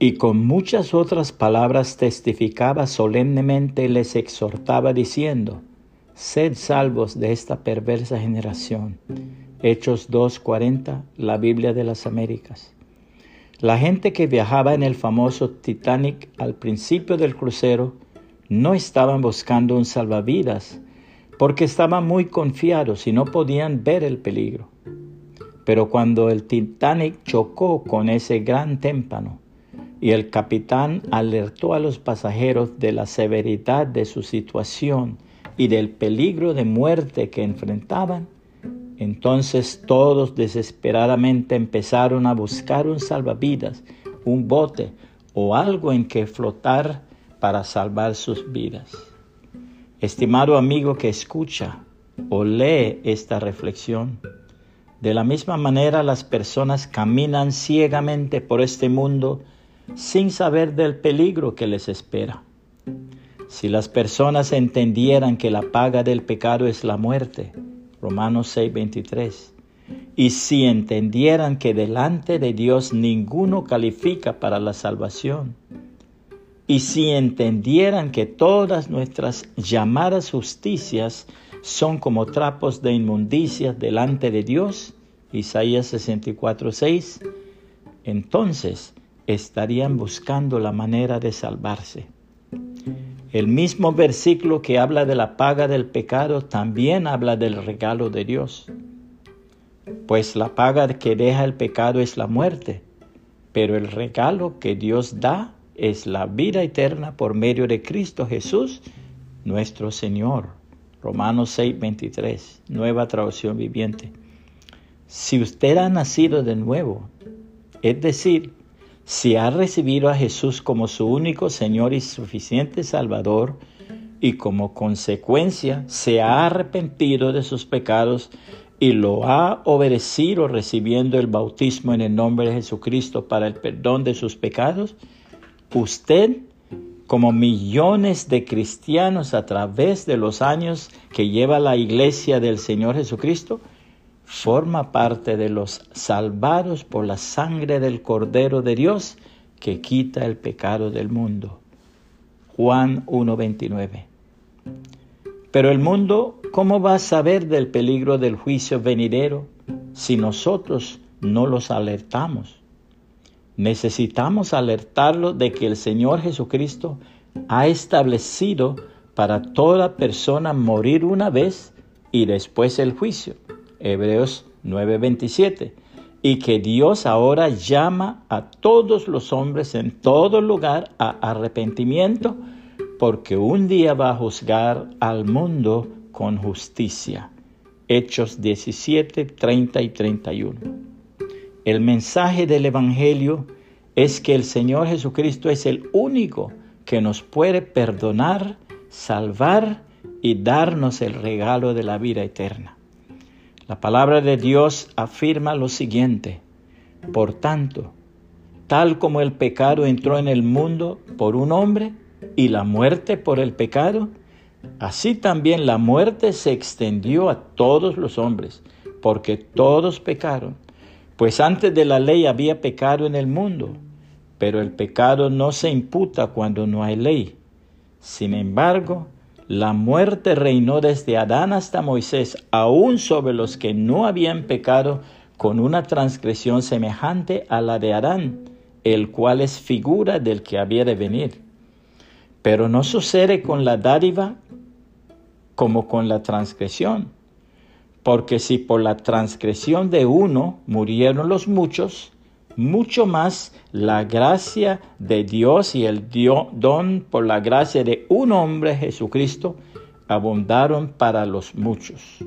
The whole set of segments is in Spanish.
y con muchas otras palabras testificaba solemnemente y les exhortaba diciendo, Sed salvos de esta perversa generación. Hechos 2.40, la Biblia de las Américas. La gente que viajaba en el famoso Titanic al principio del crucero no estaban buscando un salvavidas porque estaban muy confiados y no podían ver el peligro. Pero cuando el Titanic chocó con ese gran témpano y el capitán alertó a los pasajeros de la severidad de su situación y del peligro de muerte que enfrentaban, entonces todos desesperadamente empezaron a buscar un salvavidas, un bote o algo en que flotar para salvar sus vidas. Estimado amigo que escucha o lee esta reflexión, de la misma manera las personas caminan ciegamente por este mundo sin saber del peligro que les espera. Si las personas entendieran que la paga del pecado es la muerte, Romanos 6:23. Y si entendieran que delante de Dios ninguno califica para la salvación, y si entendieran que todas nuestras llamadas justicias son como trapos de inmundicia delante de Dios, Isaías 64:6, entonces estarían buscando la manera de salvarse. El mismo versículo que habla de la paga del pecado también habla del regalo de Dios. Pues la paga que deja el pecado es la muerte, pero el regalo que Dios da es la vida eterna por medio de Cristo Jesús, nuestro Señor. Romanos 6, 23, nueva traducción viviente. Si usted ha nacido de nuevo, es decir, si ha recibido a Jesús como su único Señor y suficiente Salvador, y como consecuencia se ha arrepentido de sus pecados y lo ha obedecido recibiendo el bautismo en el nombre de Jesucristo para el perdón de sus pecados, usted, como millones de cristianos a través de los años que lleva la iglesia del Señor Jesucristo, forma parte de los salvados por la sangre del Cordero de Dios que quita el pecado del mundo. Juan 1.29. Pero el mundo, ¿cómo va a saber del peligro del juicio venidero si nosotros no los alertamos? Necesitamos alertarlo de que el Señor Jesucristo ha establecido para toda persona morir una vez y después el juicio. Hebreos 9:27, y que Dios ahora llama a todos los hombres en todo lugar a arrepentimiento, porque un día va a juzgar al mundo con justicia. Hechos 17, 30 y 31. El mensaje del Evangelio es que el Señor Jesucristo es el único que nos puede perdonar, salvar y darnos el regalo de la vida eterna. La palabra de Dios afirma lo siguiente, por tanto, tal como el pecado entró en el mundo por un hombre y la muerte por el pecado, así también la muerte se extendió a todos los hombres, porque todos pecaron. Pues antes de la ley había pecado en el mundo, pero el pecado no se imputa cuando no hay ley. Sin embargo, la muerte reinó desde Adán hasta Moisés, aún sobre los que no habían pecado con una transgresión semejante a la de Adán, el cual es figura del que había de venir. Pero no sucede con la dádiva como con la transgresión, porque si por la transgresión de uno murieron los muchos, mucho más la gracia de Dios y el don por la gracia de un hombre, Jesucristo, abundaron para los muchos.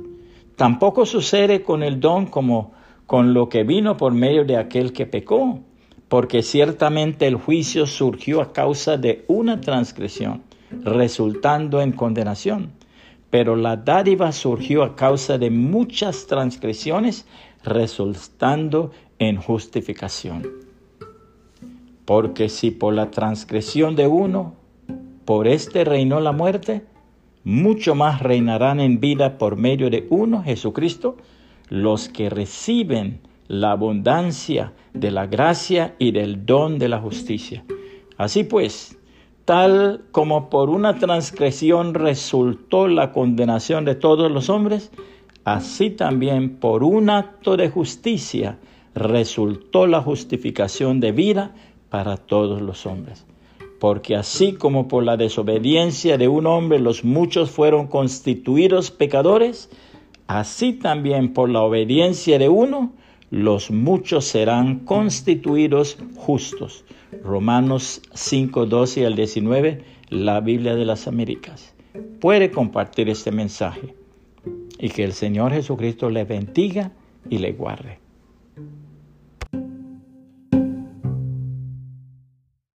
Tampoco sucede con el don como con lo que vino por medio de aquel que pecó, porque ciertamente el juicio surgió a causa de una transgresión, resultando en condenación. Pero la dádiva surgió a causa de muchas transgresiones, resultando en justificación. Porque si por la transgresión de uno, por este reinó la muerte, mucho más reinarán en vida por medio de uno, Jesucristo, los que reciben la abundancia de la gracia y del don de la justicia. Así pues, tal como por una transgresión resultó la condenación de todos los hombres, así también por un acto de justicia resultó la justificación de vida para todos los hombres. Porque así como por la desobediencia de un hombre los muchos fueron constituidos pecadores, así también por la obediencia de uno los muchos serán constituidos justos. Romanos 5, 12 al 19, la Biblia de las Américas. Puede compartir este mensaje y que el Señor Jesucristo le bendiga y le guarde.